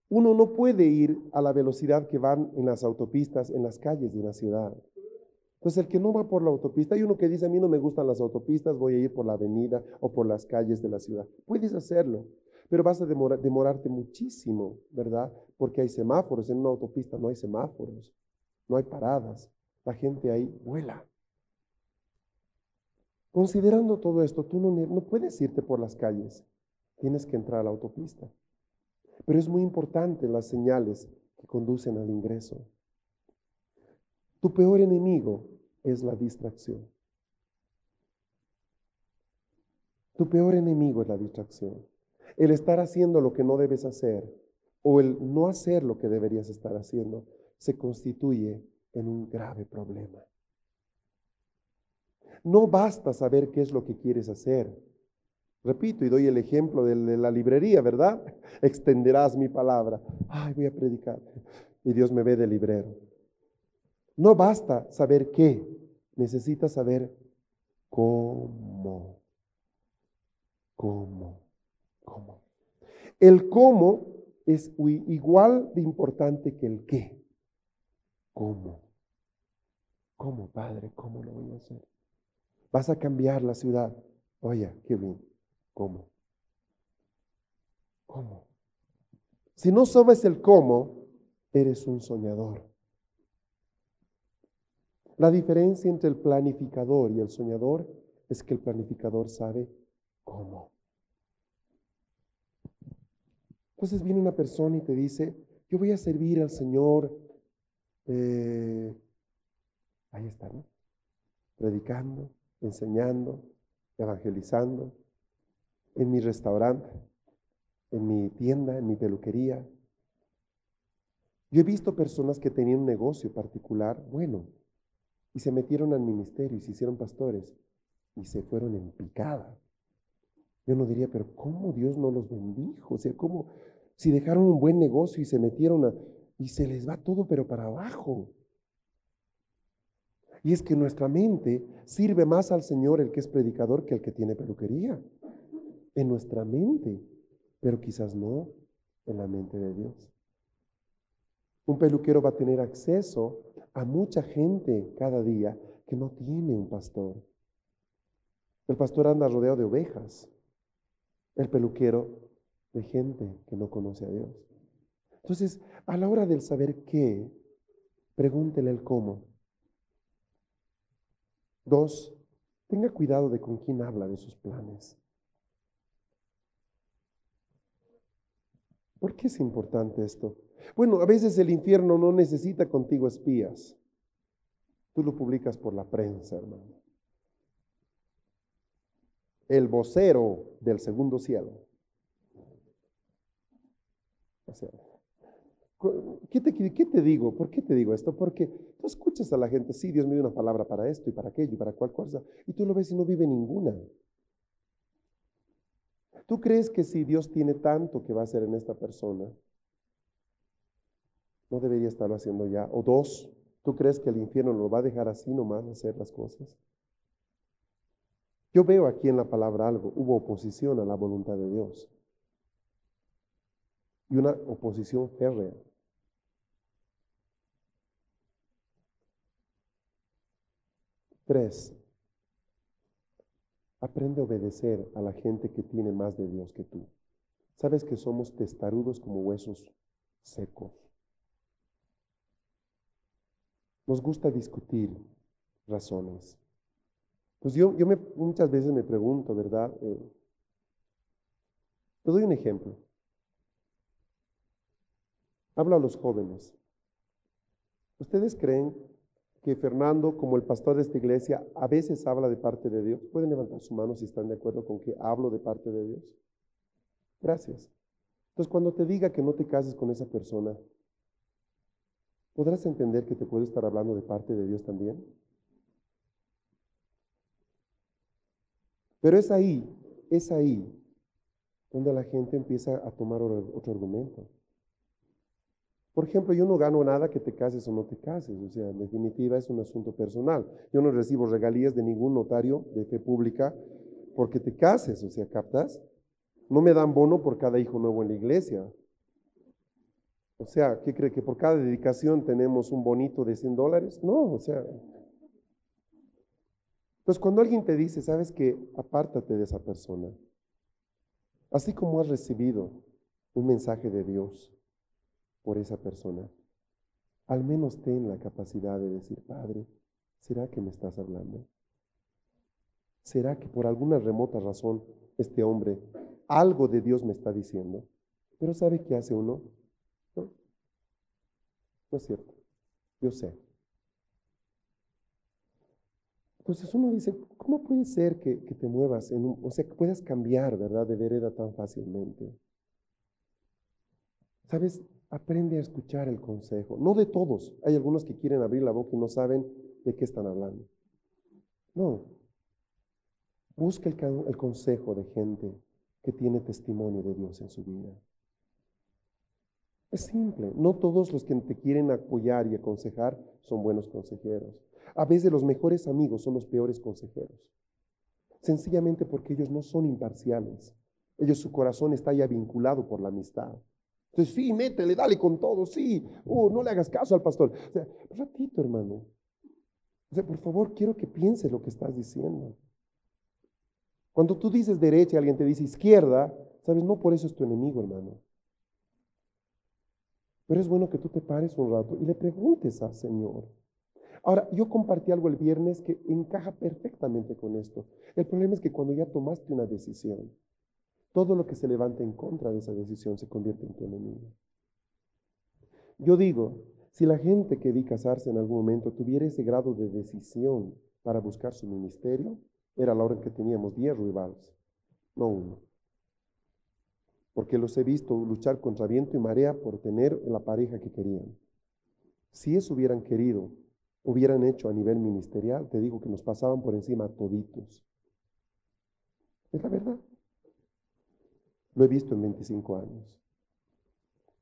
Uno no puede ir a la velocidad que van en las autopistas, en las calles de una ciudad. Entonces, el que no va por la autopista, hay uno que dice, a mí no me gustan las autopistas, voy a ir por la avenida o por las calles de la ciudad. Puedes hacerlo, pero vas a demorarte muchísimo, ¿verdad? Porque hay semáforos, en una autopista no hay semáforos no hay paradas, la gente ahí vuela. Considerando todo esto, tú no, no puedes irte por las calles, tienes que entrar a la autopista. Pero es muy importante las señales que conducen al ingreso. Tu peor enemigo es la distracción. Tu peor enemigo es la distracción. El estar haciendo lo que no debes hacer o el no hacer lo que deberías estar haciendo se constituye en un grave problema. No basta saber qué es lo que quieres hacer. Repito y doy el ejemplo de la librería, ¿verdad? Extenderás mi palabra. Ay, voy a predicar. Y Dios me ve de librero. No basta saber qué, necesitas saber cómo. ¿Cómo? ¿Cómo? El cómo es igual de importante que el qué. ¿Cómo? ¿Cómo, Padre? ¿Cómo lo voy a hacer? Vas a cambiar la ciudad. Oye, qué bien. ¿Cómo? ¿Cómo? Si no sabes el cómo, eres un soñador. La diferencia entre el planificador y el soñador es que el planificador sabe cómo. Entonces viene una persona y te dice, yo voy a servir al Señor eh, ahí está, Predicando, enseñando, evangelizando, en mi restaurante, en mi tienda, en mi peluquería. Yo he visto personas que tenían un negocio particular, bueno, y se metieron al ministerio y se hicieron pastores y se fueron en picada. Yo no diría, pero ¿cómo Dios no los bendijo? O sea, ¿cómo si dejaron un buen negocio y se metieron a, y se les va todo pero para abajo. Y es que nuestra mente sirve más al Señor el que es predicador que el que tiene peluquería. En nuestra mente, pero quizás no en la mente de Dios. Un peluquero va a tener acceso a mucha gente cada día que no tiene un pastor. El pastor anda rodeado de ovejas. El peluquero de gente que no conoce a Dios. Entonces, a la hora del saber qué, pregúntele el cómo. Dos, tenga cuidado de con quién habla de sus planes. ¿Por qué es importante esto? Bueno, a veces el infierno no necesita contigo espías. Tú lo publicas por la prensa, hermano. El vocero del segundo cielo. ¿Qué te, digo? ¿Por qué te digo esto? Porque tú escuchas a la gente, sí, Dios me dio una palabra para esto y para aquello y para cual cosa, y tú lo ves y no vive ninguna. ¿Tú crees que si Dios tiene tanto que va a hacer en esta persona, no debería estarlo haciendo ya? O dos, ¿Tú crees que el infierno lo va a dejar así nomás hacer las cosas? Yo veo aquí en la palabra algo, hubo oposición a la voluntad de Dios. Y una oposición férrea. Tres, aprende a obedecer a la gente que tiene más de Dios que tú. Sabes que somos testarudos como huesos secos. Nos gusta discutir razones. Pues yo, yo muchas veces me pregunto, ¿verdad? Eh, te doy un ejemplo. Hablo a los jóvenes. ¿Ustedes creen que Fernando, como el pastor de esta iglesia, a veces habla de parte de Dios? ¿Pueden levantar su mano si están de acuerdo con que hablo de parte de Dios? Gracias. Entonces, cuando te diga que no te cases con esa persona, ¿podrás entender que te puedo estar hablando de parte de Dios también? Pero es ahí, es ahí donde la gente empieza a tomar otro argumento. Por ejemplo, yo no gano nada que te cases o no te cases, o sea, en definitiva es un asunto personal. Yo no recibo regalías de ningún notario de fe pública porque te cases, o sea, ¿captas? No me dan bono por cada hijo nuevo en la iglesia. O sea, ¿qué cree que por cada dedicación tenemos un bonito de 100 dólares? No, o sea, entonces, cuando alguien te dice, sabes que apártate de esa persona, así como has recibido un mensaje de Dios por esa persona, al menos ten la capacidad de decir, Padre, ¿será que me estás hablando? ¿Será que por alguna remota razón este hombre algo de Dios me está diciendo? Pero ¿sabe qué hace uno? No, no es cierto. Yo sé. Entonces uno dice, ¿cómo puede ser que, te muevas, en un, o sea, que puedas cambiar, ¿verdad?, de vereda tan fácilmente. ¿Sabes? Aprende a escuchar el consejo. No de todos. Hay algunos que quieren abrir la boca y no saben de qué están hablando. No. Busca el, consejo de gente que tiene testimonio de Dios en su vida. Es simple. No todos los que te quieren apoyar y aconsejar son buenos consejeros. A veces los mejores amigos son los peores consejeros. Sencillamente porque ellos no son imparciales. Ellos, su corazón está ya vinculado por la amistad. Entonces, sí, métele, dale con todo, sí. Uh, no le hagas caso al pastor. O sea, un ratito, hermano. O sea, por favor, quiero que pienses lo que estás diciendo. Cuando tú dices derecha y alguien te dice izquierda, sabes, no por eso es tu enemigo, hermano. Pero es bueno que tú te pares un rato y le preguntes al Señor, Ahora, yo compartí algo el viernes que encaja perfectamente con esto. El problema es que cuando ya tomaste una decisión, todo lo que se levanta en contra de esa decisión se convierte en tu enemigo. Yo digo, si la gente que vi casarse en algún momento tuviera ese grado de decisión para buscar su ministerio, era la hora en que teníamos 10 rivales, no uno. Porque los he visto luchar contra viento y marea por tener la pareja que querían. Si eso hubieran querido hubieran hecho a nivel ministerial, te digo que nos pasaban por encima toditos. Es la verdad. Lo he visto en 25 años.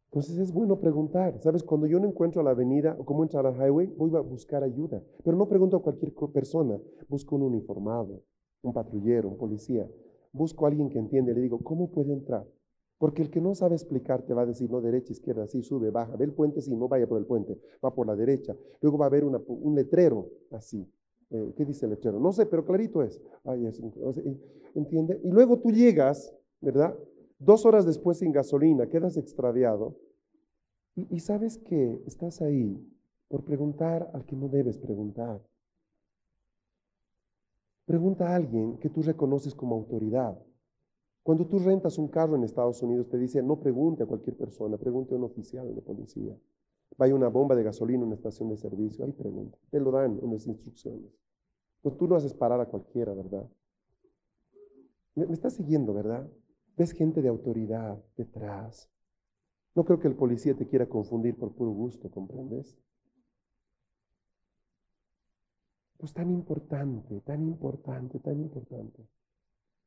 Entonces es bueno preguntar. ¿Sabes? Cuando yo no encuentro la avenida o cómo entrar al highway, voy a buscar ayuda. Pero no pregunto a cualquier persona. Busco un uniformado, un patrullero, un policía. Busco a alguien que entiende. Le digo, ¿cómo puede entrar? Porque el que no sabe explicar te va a decir, no, derecha, izquierda, sí, sube, baja, ve el puente, sí, no vaya por el puente, va por la derecha. Luego va a haber un letrero así. Eh, ¿Qué dice el letrero? No sé, pero clarito es. Ay, ¿Entiende? Y luego tú llegas, ¿verdad? Dos horas después sin gasolina, quedas extraviado. Y, sabes que estás ahí por preguntar al que no debes preguntar. Pregunta a alguien que tú reconoces como autoridad. Cuando tú rentas un carro en Estados Unidos, te dice, no pregunte a cualquier persona, pregunte a un oficial de policía. Vaya una bomba de gasolina en una estación de servicio, ahí pregunta. Te lo dan en las instrucciones. Pues tú no haces parar a cualquiera, ¿verdad? Me, me estás siguiendo, ¿verdad? Ves gente de autoridad detrás. No creo que el policía te quiera confundir por puro gusto, ¿comprendes? Pues tan importante, tan importante, tan importante.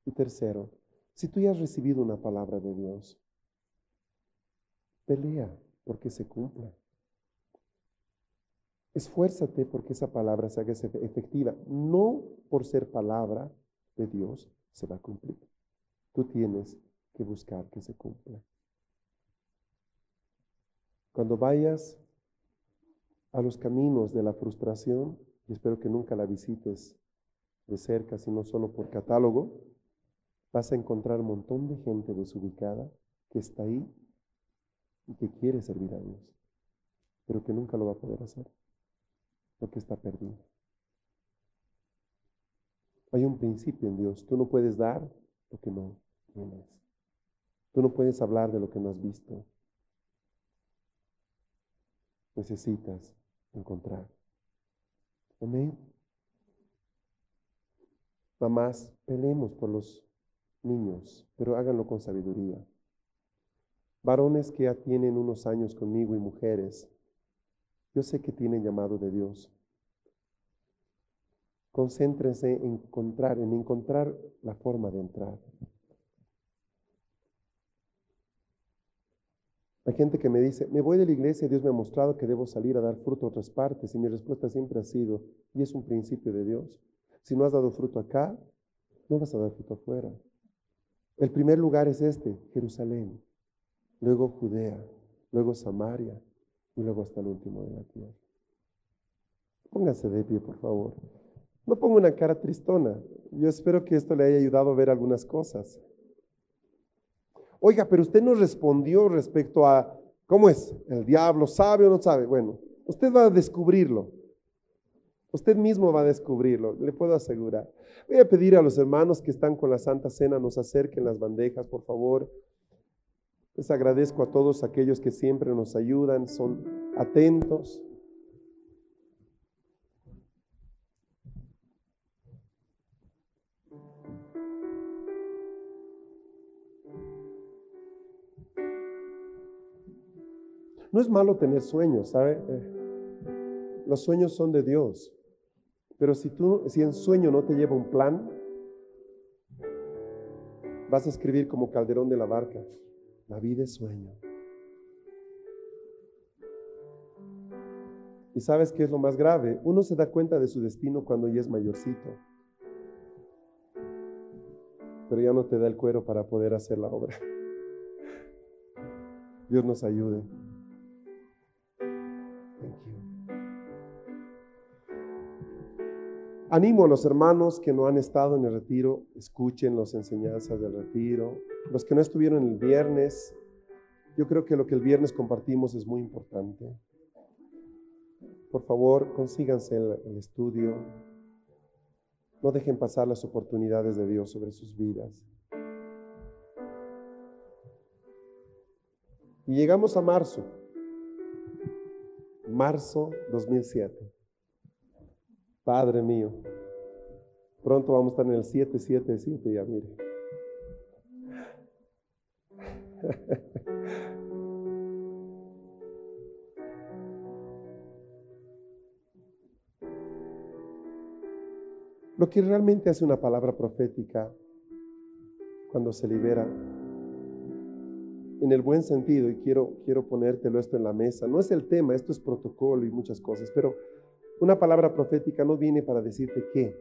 Y tercero, si tú ya has recibido una palabra de Dios, pelea porque se cumpla. Esfuérzate porque esa palabra se haga efectiva. No por ser palabra de Dios se va a cumplir. Tú tienes que buscar que se cumpla. Cuando vayas a los caminos de la frustración, y espero que nunca la visites de cerca, sino solo por catálogo, vas a encontrar un montón de gente desubicada que está ahí y que quiere servir a Dios, pero que nunca lo va a poder hacer, porque está perdido. Hay un principio en Dios, tú no puedes dar lo que no tienes. Tú no puedes hablar de lo que no has visto. Necesitas encontrar. Amén. Mamás, peleemos por los niños, pero háganlo con sabiduría. Varones que ya tienen unos años conmigo y mujeres, yo sé que tienen llamado de Dios. Concéntrense en encontrar, en encontrar la forma de entrar. Hay gente que me dice, me voy de la iglesia, Dios me ha mostrado que debo salir a dar fruto a otras partes y mi respuesta siempre ha sido, y es un principio de Dios. Si no has dado fruto acá, no vas a dar fruto afuera. El primer lugar es este, Jerusalén, luego Judea, luego Samaria y luego hasta el último de la tierra. Pónganse de pie, por favor. No pongo una cara tristona. Yo espero que esto le haya ayudado a ver algunas cosas. Oiga, pero usted no respondió respecto a, ¿cómo es? ¿El diablo sabe o no sabe? Bueno, usted va a descubrirlo. Usted mismo va a descubrirlo, le puedo asegurar. Voy a pedir a los hermanos que están con la Santa Cena, nos acerquen las bandejas, por favor. Les agradezco a todos aquellos que siempre nos ayudan, son atentos. No es malo tener sueños, ¿sabe? Eh, los sueños son de Dios. Pero si tú, si en sueño no te lleva un plan, vas a escribir como Calderón de la Barca. La vida es sueño. Y sabes qué es lo más grave? Uno se da cuenta de su destino cuando ya es mayorcito. Pero ya no te da el cuero para poder hacer la obra. Dios nos ayude. Animo a los hermanos que no han estado en el retiro, escuchen las enseñanzas del retiro. Los que no estuvieron el viernes, yo creo que lo que el viernes compartimos es muy importante. Por favor, consíganse el, estudio. No dejen pasar las oportunidades de Dios sobre sus vidas. Y llegamos a marzo. Marzo 2007. Padre mío, pronto vamos a estar en el 777 ya, mire. Lo que realmente hace una palabra profética cuando se libera, en el buen sentido, y quiero, quiero ponértelo esto en la mesa, no es el tema, esto es protocolo y muchas cosas, pero una palabra profética no viene para decirte qué,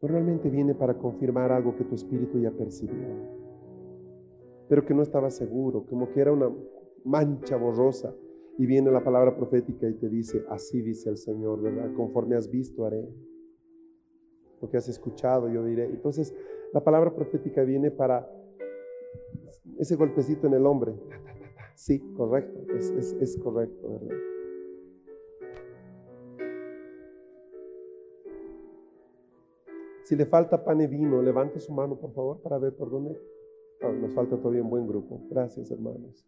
realmente viene para confirmar algo que tu espíritu ya percibió, pero que no estaba seguro, como que era una mancha borrosa. Y viene la palabra profética y te dice, así dice el Señor, ¿verdad? Conforme has visto haré. Lo que has escuchado yo diré. Entonces, la palabra profética viene para ese golpecito en el hombre. Sí, correcto, es, es correcto, ¿verdad? Si le falta pan y vino, levante su mano, por favor, para ver por dónde. Ah, nos falta todavía un buen grupo. Gracias, hermanos.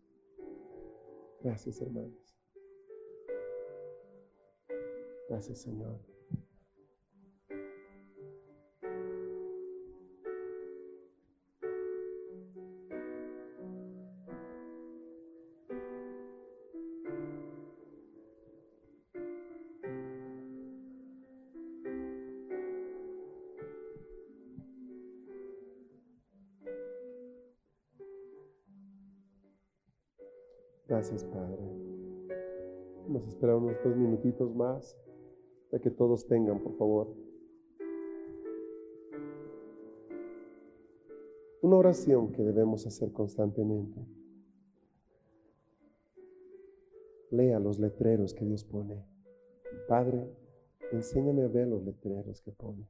Gracias, hermanos. Gracias, Señor. Gracias, Padre. Vamos a esperar unos dos minutitos más para que todos tengan, por favor. Una oración que debemos hacer constantemente. Lea los letreros que Dios pone. Padre, enséñame a ver los letreros que pones.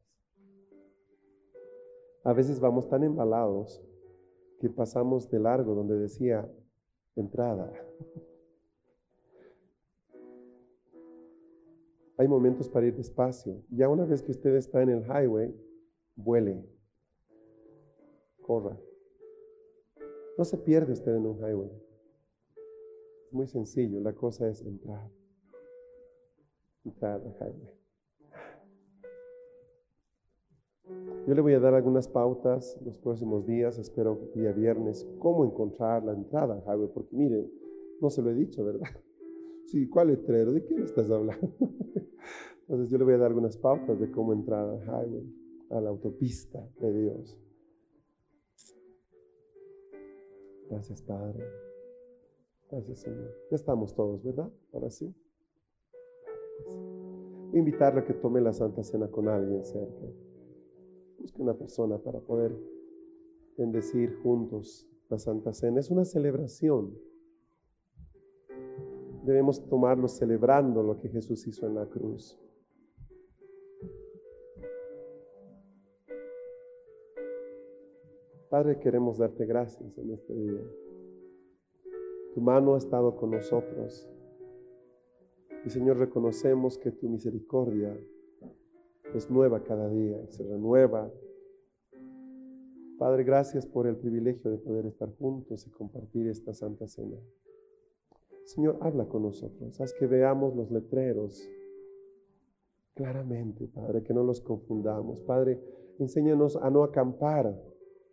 A veces vamos tan embalados que pasamos de largo donde decía entrada. Hay momentos para ir despacio. Ya una vez que usted está en el highway, vuele, corra. No se pierde usted en un highway. Es muy sencillo, la cosa es entrar. Entrar al highway. Yo le voy a dar algunas pautas los próximos días, espero que día viernes, cómo encontrar la entrada al highway, porque mire, no se lo he dicho, ¿verdad? Sí, ¿cuál letrero? ¿De qué me estás hablando? Entonces yo le voy a dar algunas pautas de cómo entrar al highway, a la autopista de Dios. Gracias, Padre. Gracias, Señor. Ya estamos todos, ¿verdad? Ahora sí. Voy a invitarle a que tome la Santa Cena con alguien cerca. Busque una persona para poder bendecir juntos la Santa Cena. Es una celebración. Debemos tomarlo celebrando lo que Jesús hizo en la cruz. Padre, queremos darte gracias en este día. Tu mano ha estado con nosotros. Y Señor, reconocemos que tu misericordia es nueva cada día y se renueva. Padre, gracias por el privilegio de poder estar juntos y compartir esta Santa Cena. Señor, habla con nosotros. Haz que veamos los letreros claramente, Padre, que no los confundamos. Padre, enséñanos a no acampar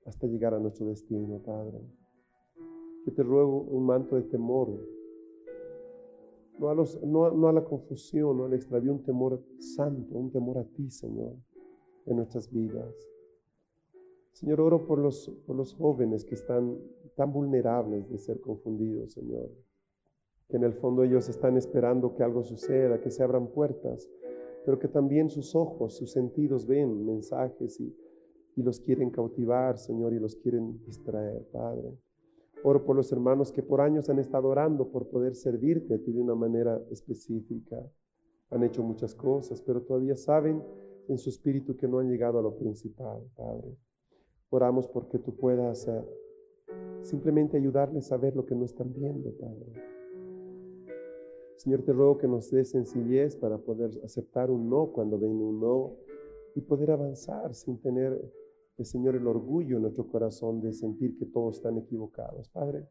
hasta llegar a nuestro destino, Padre. Yo te ruego un manto de temor, no a, los, no, no a la confusión, no al extravío, un temor santo, un temor a ti, Señor, en nuestras vidas. Señor, oro por los, por los jóvenes que están tan vulnerables de ser confundidos, Señor. Que en el fondo ellos están esperando que algo suceda, que se abran puertas, pero que también sus ojos, sus sentidos ven mensajes y y los quieren cautivar, Señor, y los quieren distraer, Padre. Oro por los hermanos que por años han estado orando por poder servirte a ti de una manera específica. Han hecho muchas cosas, pero todavía saben en su espíritu que no han llegado a lo principal, Padre. Oramos porque tú puedas eh, simplemente ayudarles a ver lo que no están viendo, Padre. Señor, te ruego que nos dé sencillez para poder aceptar un no cuando viene un no y poder avanzar sin tener el Señor, el orgullo en nuestro corazón de sentir que todos están equivocados. Padre,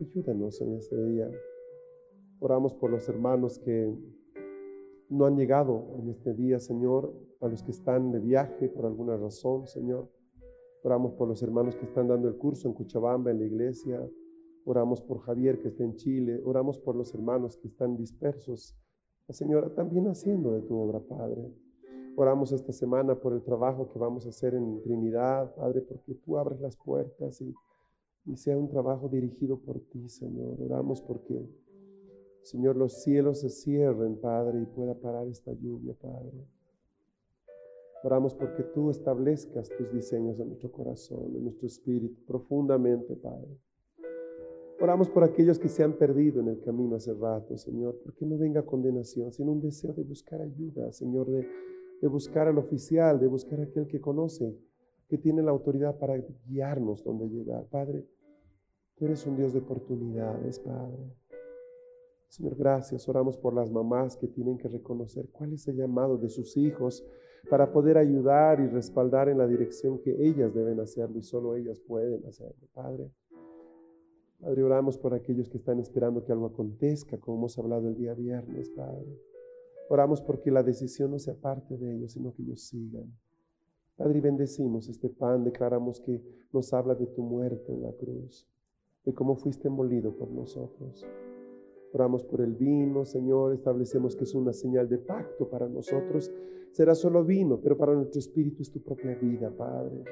ayúdanos en este día. Oramos por los hermanos que no han llegado en este día, Señor, a los que están de viaje por alguna razón, Señor. Oramos por los hermanos que están dando el curso en Cuchabamba, en la iglesia. Oramos por Javier que está en Chile. Oramos por los hermanos que están dispersos. Señora, también haciendo de tu obra, Padre. Oramos esta semana por el trabajo que vamos a hacer en Trinidad, Padre, porque tú abres las puertas y, sea un trabajo dirigido por ti, Señor. Oramos porque, Señor, los cielos se cierren, Padre, y pueda parar esta lluvia, Padre. Oramos porque tú establezcas tus diseños en nuestro corazón, en nuestro espíritu, profundamente, Padre. Oramos por aquellos que se han perdido en el camino hace rato, Señor, porque no venga condenación, sino un deseo de buscar ayuda, Señor, de de buscar al oficial, de buscar a aquel que conoce, que tiene la autoridad para guiarnos donde llegar. Padre, tú eres un Dios de oportunidades, Padre. Señor, gracias. Oramos por las mamás que tienen que reconocer cuál es el llamado de sus hijos para poder ayudar y respaldar en la dirección que ellas deben hacerlo y solo ellas pueden hacerlo. Padre, Padre, oramos por aquellos que están esperando que algo acontezca, como hemos hablado el día viernes, Padre. Oramos porque la decisión no sea parte de ellos, sino que ellos sigan. Padre, bendecimos este pan, declaramos que nos habla de tu muerte en la cruz, de cómo fuiste molido por nosotros. Oramos por el vino, Señor, establecemos que es una señal de pacto para nosotros. Será solo vino, pero para nuestro espíritu es tu propia vida, Padre.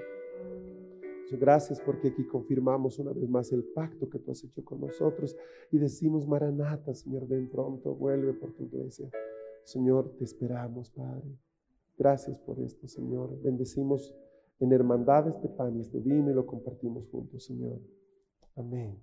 Gracias porque aquí confirmamos una vez más el pacto que tú has hecho con nosotros y decimos, Maranata, Señor, ven pronto, vuelve por tu iglesia. Señor, te esperamos, Padre. Gracias por esto, Señor. Bendecimos en hermandad este pan y este vino y lo compartimos juntos, Señor. Amén.